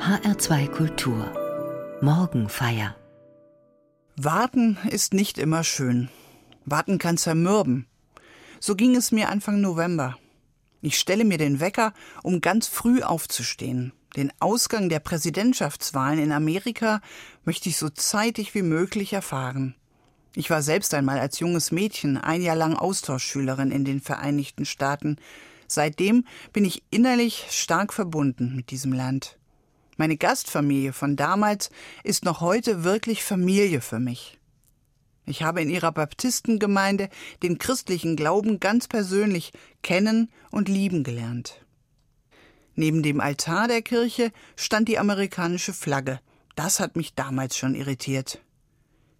HR2 Kultur Morgenfeier Warten ist nicht immer schön. Warten kann zermürben. So ging es mir Anfang November. Ich stelle mir den Wecker, um ganz früh aufzustehen. Den Ausgang der Präsidentschaftswahlen in Amerika möchte ich so zeitig wie möglich erfahren. Ich war selbst einmal als junges Mädchen ein Jahr lang Austauschschülerin in den Vereinigten Staaten. Seitdem bin ich innerlich stark verbunden mit diesem Land. Meine Gastfamilie von damals ist noch heute wirklich Familie für mich. Ich habe in ihrer Baptistengemeinde den christlichen Glauben ganz persönlich kennen und lieben gelernt. Neben dem Altar der Kirche stand die amerikanische Flagge. Das hat mich damals schon irritiert.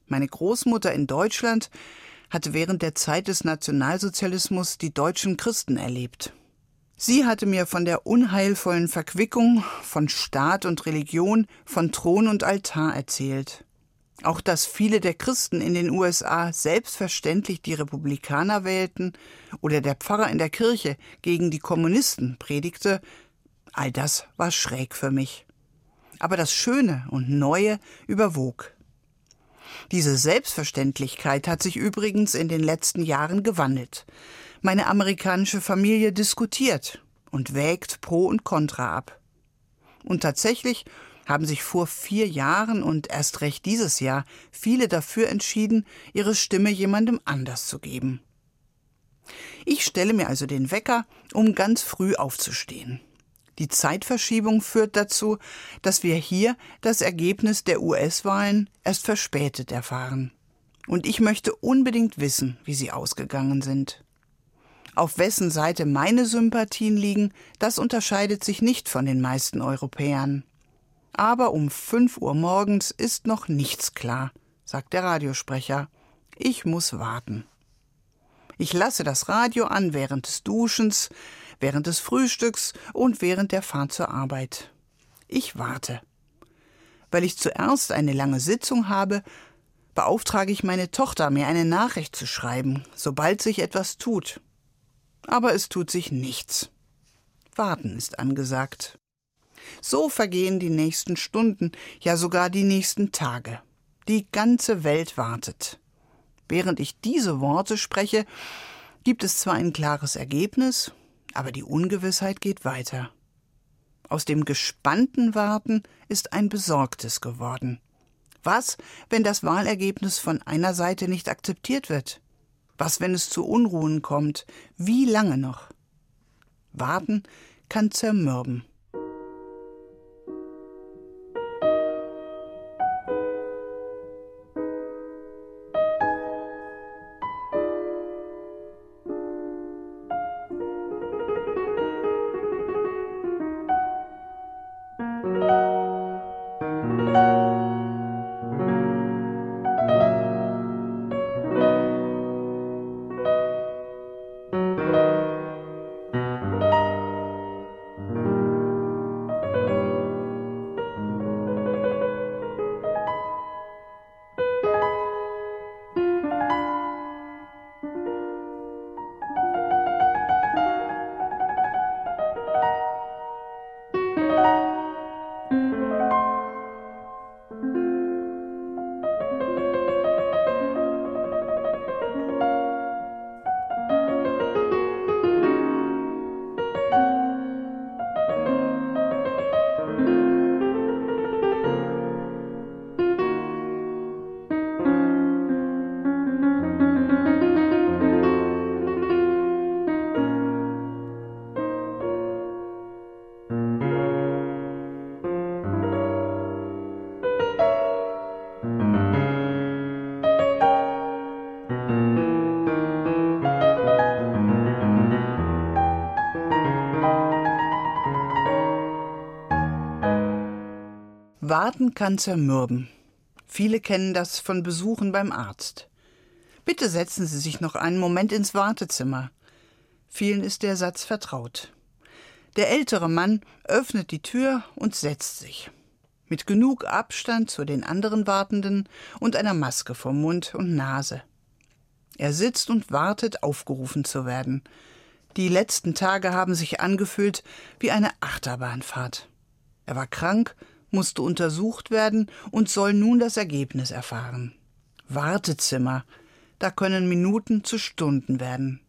Meine Großmutter in Deutschland hatte während der Zeit des Nationalsozialismus die deutschen Christen erlebt. Sie hatte mir von der unheilvollen Verquickung von Staat und Religion, von Thron und Altar erzählt. Auch dass viele der Christen in den USA selbstverständlich die Republikaner wählten oder der Pfarrer in der Kirche gegen die Kommunisten predigte, all das war schräg für mich. Aber das Schöne und Neue überwog. Diese Selbstverständlichkeit hat sich übrigens in den letzten Jahren gewandelt. Meine amerikanische Familie diskutiert und wägt Pro und Contra ab. Und tatsächlich haben sich vor vier Jahren und erst recht dieses Jahr viele dafür entschieden, ihre Stimme jemandem anders zu geben. Ich stelle mir also den Wecker, um ganz früh aufzustehen. Die Zeitverschiebung führt dazu, dass wir hier das Ergebnis der US-Wahlen erst verspätet erfahren. Und ich möchte unbedingt wissen, wie sie ausgegangen sind. Auf wessen Seite meine Sympathien liegen, das unterscheidet sich nicht von den meisten Europäern. Aber um fünf Uhr morgens ist noch nichts klar, sagt der Radiosprecher. Ich muss warten. Ich lasse das Radio an während des Duschens, während des Frühstücks und während der Fahrt zur Arbeit. Ich warte. Weil ich zuerst eine lange Sitzung habe, beauftrage ich meine Tochter, mir eine Nachricht zu schreiben, sobald sich etwas tut aber es tut sich nichts. Warten ist angesagt. So vergehen die nächsten Stunden, ja sogar die nächsten Tage. Die ganze Welt wartet. Während ich diese Worte spreche, gibt es zwar ein klares Ergebnis, aber die Ungewissheit geht weiter. Aus dem gespannten Warten ist ein besorgtes geworden. Was, wenn das Wahlergebnis von einer Seite nicht akzeptiert wird? Was, wenn es zu Unruhen kommt? Wie lange noch? Warten kann zermürben. Warten kann zermürben. Viele kennen das von Besuchen beim Arzt. Bitte setzen Sie sich noch einen Moment ins Wartezimmer. Vielen ist der Satz vertraut. Der ältere Mann öffnet die Tür und setzt sich. Mit genug Abstand zu den anderen Wartenden und einer Maske vor Mund und Nase. Er sitzt und wartet, aufgerufen zu werden. Die letzten Tage haben sich angefühlt wie eine Achterbahnfahrt. Er war krank, musste untersucht werden und soll nun das Ergebnis erfahren. Wartezimmer, da können Minuten zu Stunden werden.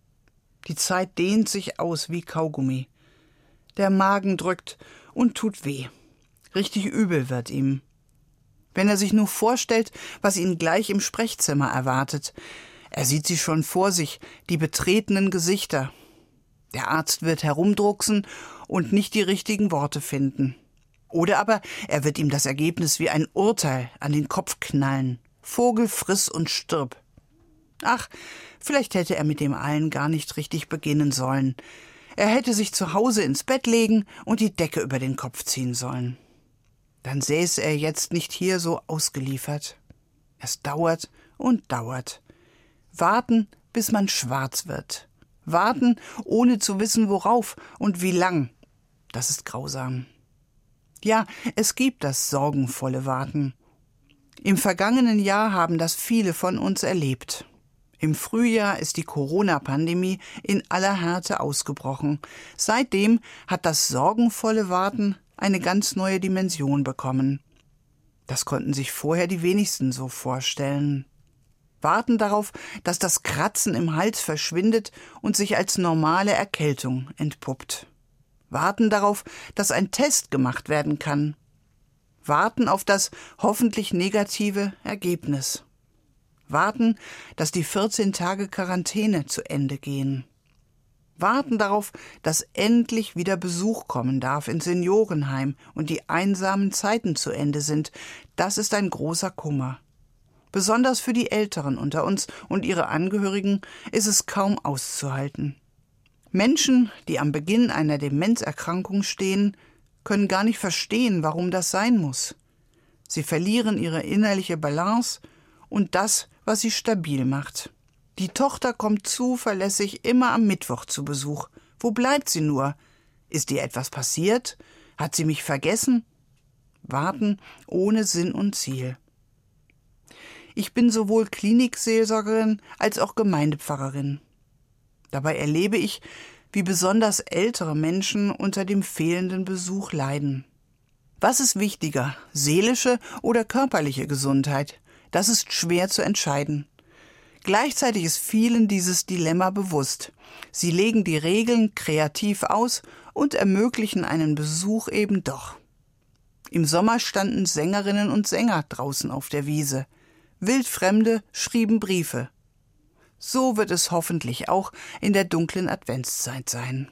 Die Zeit dehnt sich aus wie Kaugummi. Der Magen drückt und tut weh. Richtig übel wird ihm. Wenn er sich nur vorstellt, was ihn gleich im Sprechzimmer erwartet. Er sieht sie schon vor sich, die betretenen Gesichter. Der Arzt wird herumdrucksen und nicht die richtigen Worte finden. Oder aber er wird ihm das Ergebnis wie ein Urteil an den Kopf knallen. Vogel friss und stirb. Ach, vielleicht hätte er mit dem allen gar nicht richtig beginnen sollen. Er hätte sich zu Hause ins Bett legen und die Decke über den Kopf ziehen sollen. Dann säße er jetzt nicht hier so ausgeliefert. Es dauert und dauert. Warten, bis man schwarz wird. Warten, ohne zu wissen, worauf und wie lang. Das ist grausam. Ja, es gibt das sorgenvolle Warten. Im vergangenen Jahr haben das viele von uns erlebt. Im Frühjahr ist die Corona-Pandemie in aller Härte ausgebrochen. Seitdem hat das sorgenvolle Warten eine ganz neue Dimension bekommen. Das konnten sich vorher die wenigsten so vorstellen. Warten darauf, dass das Kratzen im Hals verschwindet und sich als normale Erkältung entpuppt. Warten darauf, dass ein Test gemacht werden kann. Warten auf das hoffentlich negative Ergebnis warten, dass die 14 Tage Quarantäne zu Ende gehen. Warten darauf, dass endlich wieder Besuch kommen darf in Seniorenheim und die einsamen Zeiten zu Ende sind, das ist ein großer Kummer. Besonders für die Älteren unter uns und ihre Angehörigen ist es kaum auszuhalten. Menschen, die am Beginn einer Demenzerkrankung stehen, können gar nicht verstehen, warum das sein muss. Sie verlieren ihre innerliche Balance und das, was sie stabil macht. Die Tochter kommt zuverlässig immer am Mittwoch zu Besuch. Wo bleibt sie nur? Ist ihr etwas passiert? Hat sie mich vergessen? Warten ohne Sinn und Ziel. Ich bin sowohl Klinikseelsorgerin als auch Gemeindepfarrerin. Dabei erlebe ich, wie besonders ältere Menschen unter dem fehlenden Besuch leiden. Was ist wichtiger, seelische oder körperliche Gesundheit? Das ist schwer zu entscheiden. Gleichzeitig ist vielen dieses Dilemma bewusst. Sie legen die Regeln kreativ aus und ermöglichen einen Besuch eben doch. Im Sommer standen Sängerinnen und Sänger draußen auf der Wiese. Wildfremde schrieben Briefe. So wird es hoffentlich auch in der dunklen Adventszeit sein.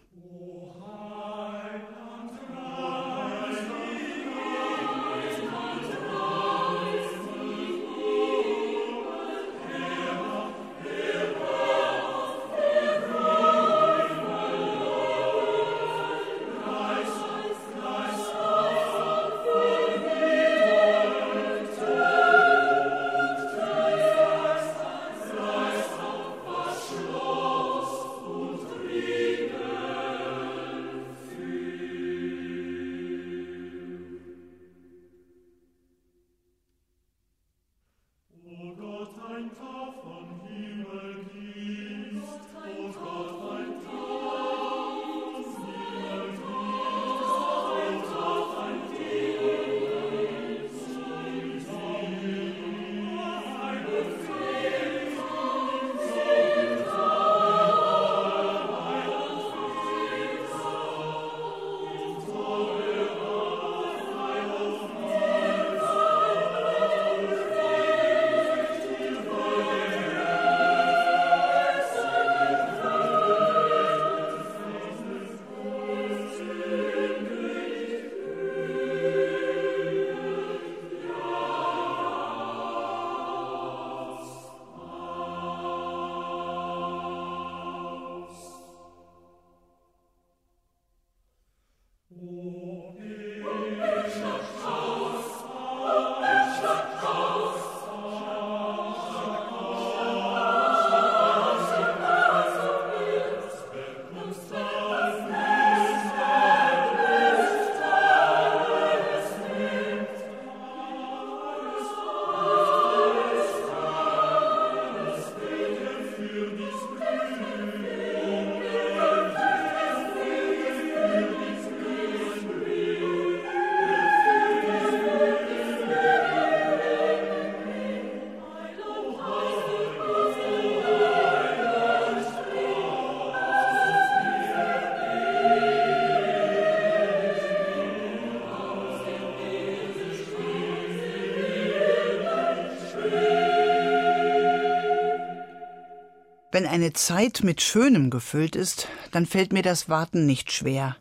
Wenn eine Zeit mit Schönem gefüllt ist, dann fällt mir das Warten nicht schwer.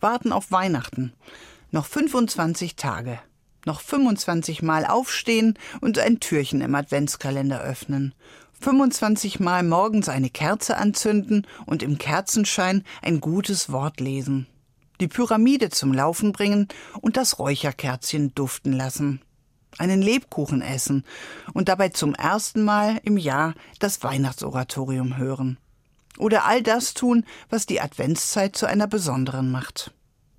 Warten auf Weihnachten. Noch 25 Tage. Noch 25 Mal aufstehen und ein Türchen im Adventskalender öffnen. 25 Mal morgens eine Kerze anzünden und im Kerzenschein ein gutes Wort lesen. Die Pyramide zum Laufen bringen und das Räucherkerzchen duften lassen einen Lebkuchen essen und dabei zum ersten Mal im Jahr das Weihnachtsoratorium hören. Oder all das tun, was die Adventszeit zu einer besonderen macht.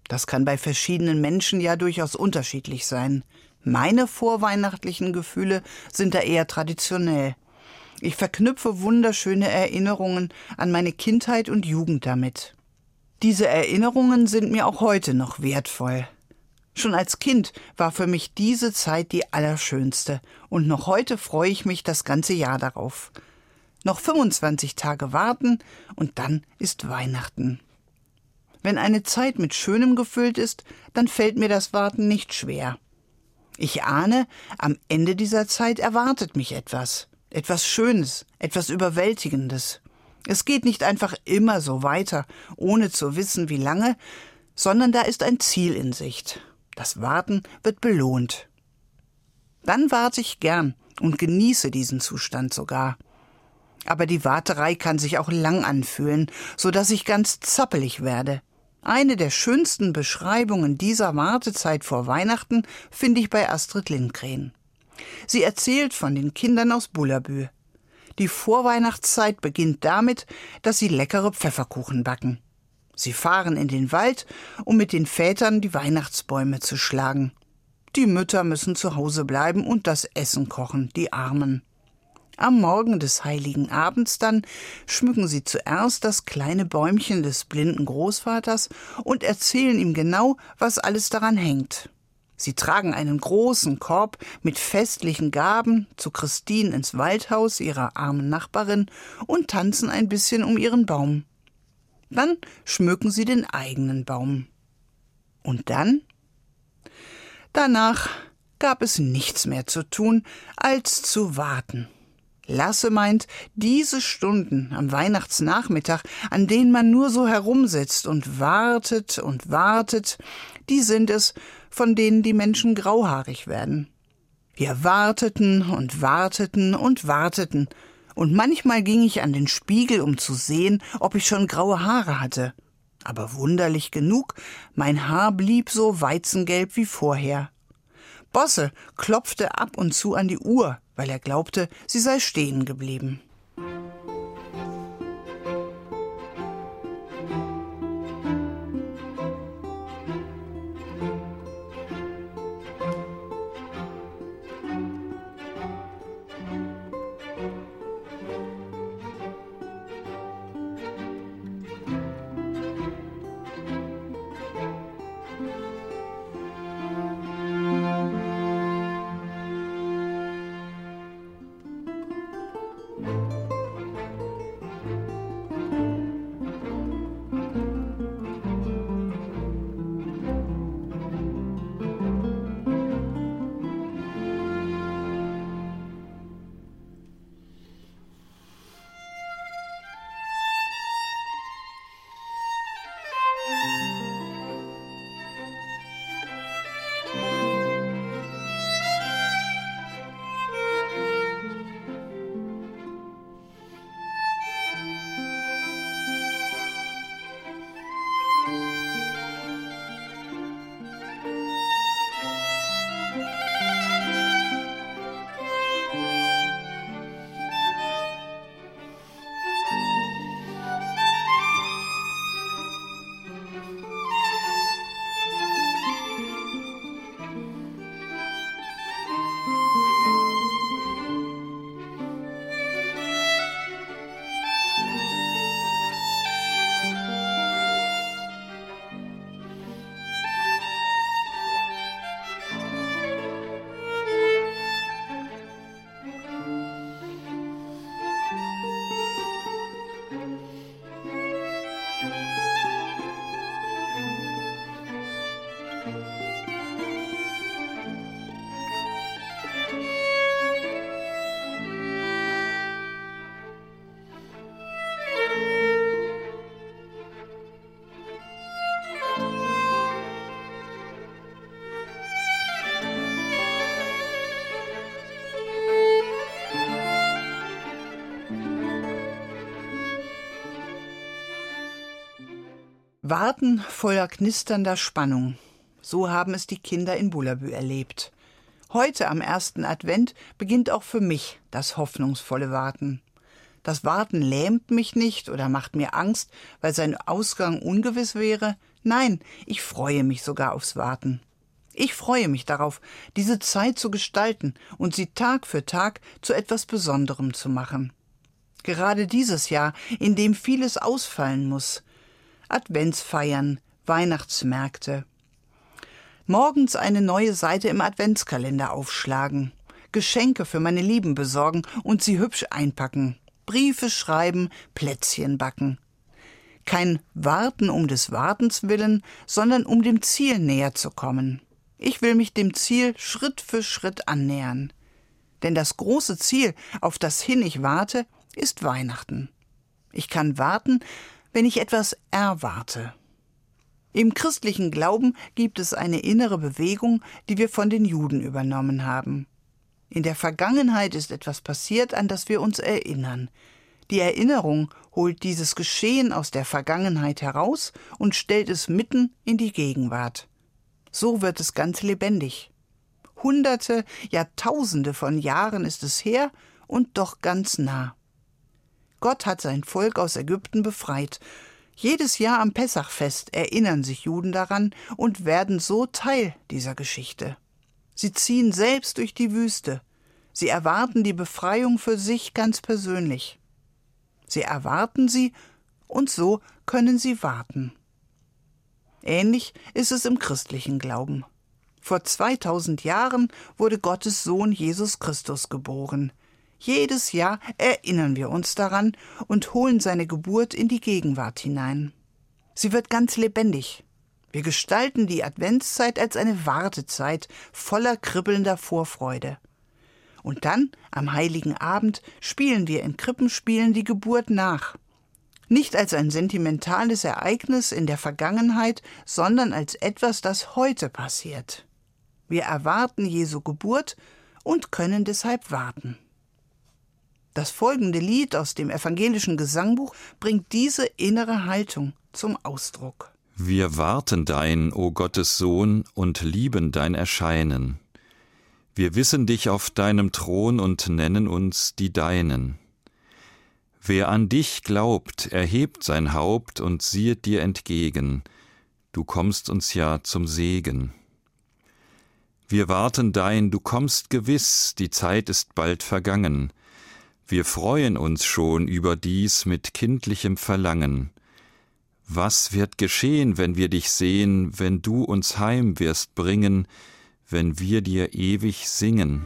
Das kann bei verschiedenen Menschen ja durchaus unterschiedlich sein. Meine vorweihnachtlichen Gefühle sind da eher traditionell. Ich verknüpfe wunderschöne Erinnerungen an meine Kindheit und Jugend damit. Diese Erinnerungen sind mir auch heute noch wertvoll. Schon als Kind war für mich diese Zeit die allerschönste, und noch heute freue ich mich das ganze Jahr darauf. Noch 25 Tage warten, und dann ist Weihnachten. Wenn eine Zeit mit Schönem gefüllt ist, dann fällt mir das Warten nicht schwer. Ich ahne, am Ende dieser Zeit erwartet mich etwas, etwas Schönes, etwas Überwältigendes. Es geht nicht einfach immer so weiter, ohne zu wissen, wie lange, sondern da ist ein Ziel in Sicht. Das Warten wird belohnt. Dann warte ich gern und genieße diesen Zustand sogar. Aber die Warterei kann sich auch lang anfühlen, so dass ich ganz zappelig werde. Eine der schönsten Beschreibungen dieser Wartezeit vor Weihnachten finde ich bei Astrid Lindgren. Sie erzählt von den Kindern aus Bullabü. Die Vorweihnachtszeit beginnt damit, dass sie leckere Pfefferkuchen backen. Sie fahren in den Wald, um mit den Vätern die Weihnachtsbäume zu schlagen. Die Mütter müssen zu Hause bleiben und das Essen kochen, die Armen. Am Morgen des heiligen Abends dann schmücken sie zuerst das kleine Bäumchen des blinden Großvaters und erzählen ihm genau, was alles daran hängt. Sie tragen einen großen Korb mit festlichen Gaben zu Christine ins Waldhaus ihrer armen Nachbarin und tanzen ein bisschen um ihren Baum. Dann schmücken sie den eigenen Baum. Und dann? Danach gab es nichts mehr zu tun, als zu warten. Lasse meint, diese Stunden am Weihnachtsnachmittag, an denen man nur so herumsitzt und wartet und wartet, die sind es, von denen die Menschen grauhaarig werden. Wir warteten und warteten und warteten, und manchmal ging ich an den Spiegel, um zu sehen, ob ich schon graue Haare hatte. Aber wunderlich genug, mein Haar blieb so weizengelb wie vorher. Bosse klopfte ab und zu an die Uhr, weil er glaubte, sie sei stehen geblieben. Warten voller knisternder Spannung. So haben es die Kinder in Bullabü erlebt. Heute am ersten Advent beginnt auch für mich das hoffnungsvolle Warten. Das Warten lähmt mich nicht oder macht mir Angst, weil sein Ausgang ungewiss wäre. Nein, ich freue mich sogar aufs Warten. Ich freue mich darauf, diese Zeit zu gestalten und sie Tag für Tag zu etwas Besonderem zu machen. Gerade dieses Jahr, in dem vieles ausfallen muss. Adventsfeiern, Weihnachtsmärkte. Morgens eine neue Seite im Adventskalender aufschlagen, Geschenke für meine Lieben besorgen und sie hübsch einpacken, Briefe schreiben, Plätzchen backen. Kein Warten um des Wartens willen, sondern um dem Ziel näher zu kommen. Ich will mich dem Ziel Schritt für Schritt annähern. Denn das große Ziel, auf das hin ich warte, ist Weihnachten. Ich kann warten, wenn ich etwas erwarte. Im christlichen Glauben gibt es eine innere Bewegung, die wir von den Juden übernommen haben. In der Vergangenheit ist etwas passiert, an das wir uns erinnern. Die Erinnerung holt dieses Geschehen aus der Vergangenheit heraus und stellt es mitten in die Gegenwart. So wird es ganz lebendig. Hunderte, Jahrtausende von Jahren ist es her und doch ganz nah. Gott hat sein Volk aus Ägypten befreit. Jedes Jahr am Pessachfest erinnern sich Juden daran und werden so Teil dieser Geschichte. Sie ziehen selbst durch die Wüste. Sie erwarten die Befreiung für sich ganz persönlich. Sie erwarten sie und so können sie warten. Ähnlich ist es im christlichen Glauben. Vor 2000 Jahren wurde Gottes Sohn Jesus Christus geboren. Jedes Jahr erinnern wir uns daran und holen seine Geburt in die Gegenwart hinein. Sie wird ganz lebendig. Wir gestalten die Adventszeit als eine Wartezeit voller kribbelnder Vorfreude. Und dann, am heiligen Abend, spielen wir in Krippenspielen die Geburt nach. Nicht als ein sentimentales Ereignis in der Vergangenheit, sondern als etwas, das heute passiert. Wir erwarten Jesu Geburt und können deshalb warten. Das folgende Lied aus dem evangelischen Gesangbuch bringt diese innere Haltung zum Ausdruck. Wir warten dein, o Gottes Sohn, und lieben dein Erscheinen. Wir wissen dich auf deinem Thron und nennen uns die Deinen. Wer an dich glaubt, erhebt sein Haupt und siehet dir entgegen, du kommst uns ja zum Segen. Wir warten dein, du kommst gewiss, die Zeit ist bald vergangen, wir freuen uns schon über dies mit kindlichem Verlangen. Was wird geschehen, wenn wir dich sehen, wenn du uns heim wirst bringen, wenn wir dir ewig singen?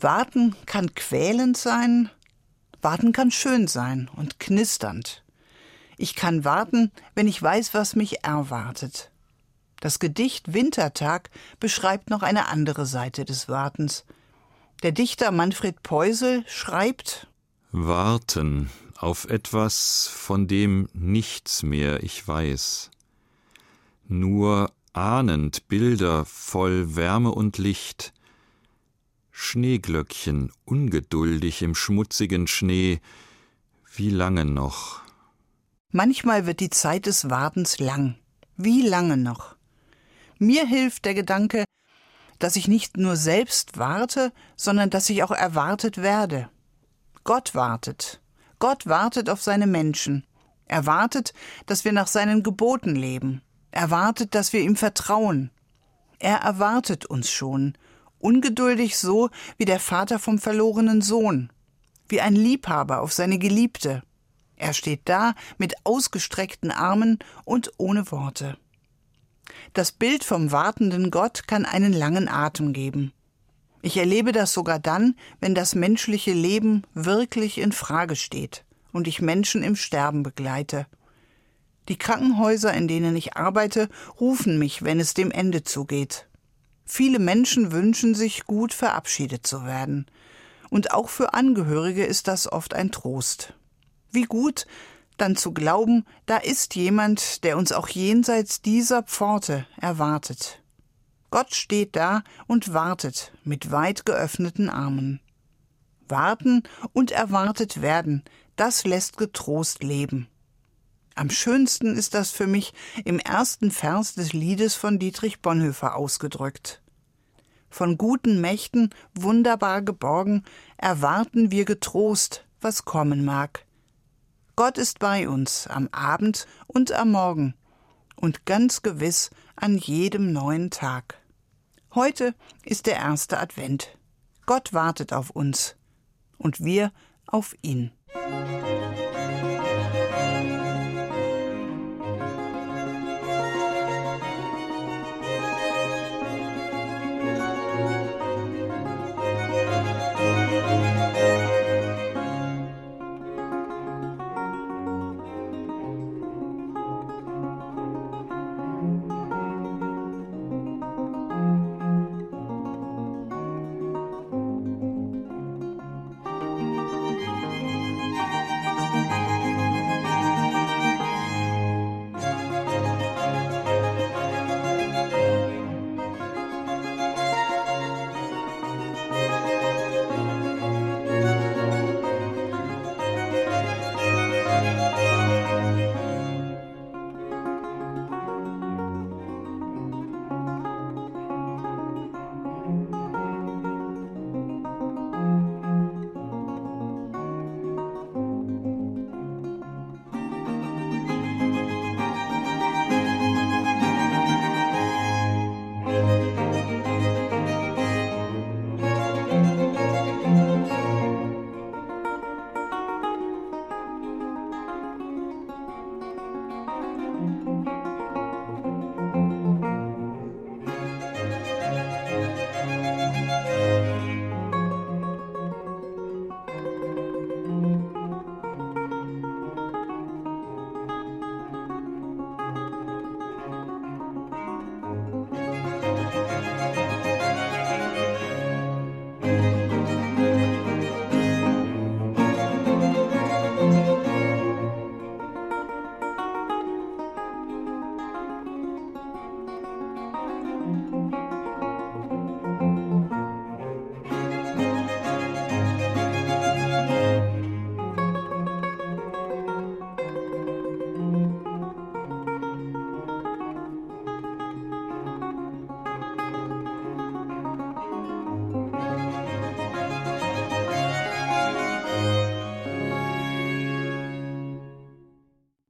Warten kann quälend sein, warten kann schön sein und knisternd. Ich kann warten, wenn ich weiß, was mich erwartet. Das Gedicht Wintertag beschreibt noch eine andere Seite des Wartens. Der Dichter Manfred Peusel schreibt Warten auf etwas, von dem nichts mehr ich weiß. Nur ahnend Bilder voll Wärme und Licht, Schneeglöckchen ungeduldig im schmutzigen Schnee, wie lange noch? Manchmal wird die Zeit des Wartens lang. Wie lange noch? Mir hilft der Gedanke, dass ich nicht nur selbst warte, sondern dass ich auch erwartet werde. Gott wartet. Gott wartet auf seine Menschen. Er wartet, dass wir nach seinen Geboten leben. Er wartet, dass wir ihm vertrauen. Er erwartet uns schon, ungeduldig so wie der Vater vom verlorenen Sohn, wie ein Liebhaber auf seine Geliebte. Er steht da mit ausgestreckten Armen und ohne Worte. Das Bild vom wartenden Gott kann einen langen Atem geben. Ich erlebe das sogar dann, wenn das menschliche Leben wirklich in Frage steht und ich Menschen im Sterben begleite. Die Krankenhäuser, in denen ich arbeite, rufen mich, wenn es dem Ende zugeht. Viele Menschen wünschen sich, gut verabschiedet zu werden. Und auch für Angehörige ist das oft ein Trost. Wie gut, dann zu glauben, da ist jemand, der uns auch jenseits dieser Pforte erwartet. Gott steht da und wartet mit weit geöffneten Armen. Warten und erwartet werden, das lässt getrost leben. Am schönsten ist das für mich im ersten Vers des Liedes von Dietrich Bonhoeffer ausgedrückt. Von guten Mächten wunderbar geborgen erwarten wir getrost, was kommen mag. Gott ist bei uns am Abend und am Morgen und ganz gewiss an jedem neuen Tag. Heute ist der erste Advent. Gott wartet auf uns und wir auf ihn. Musik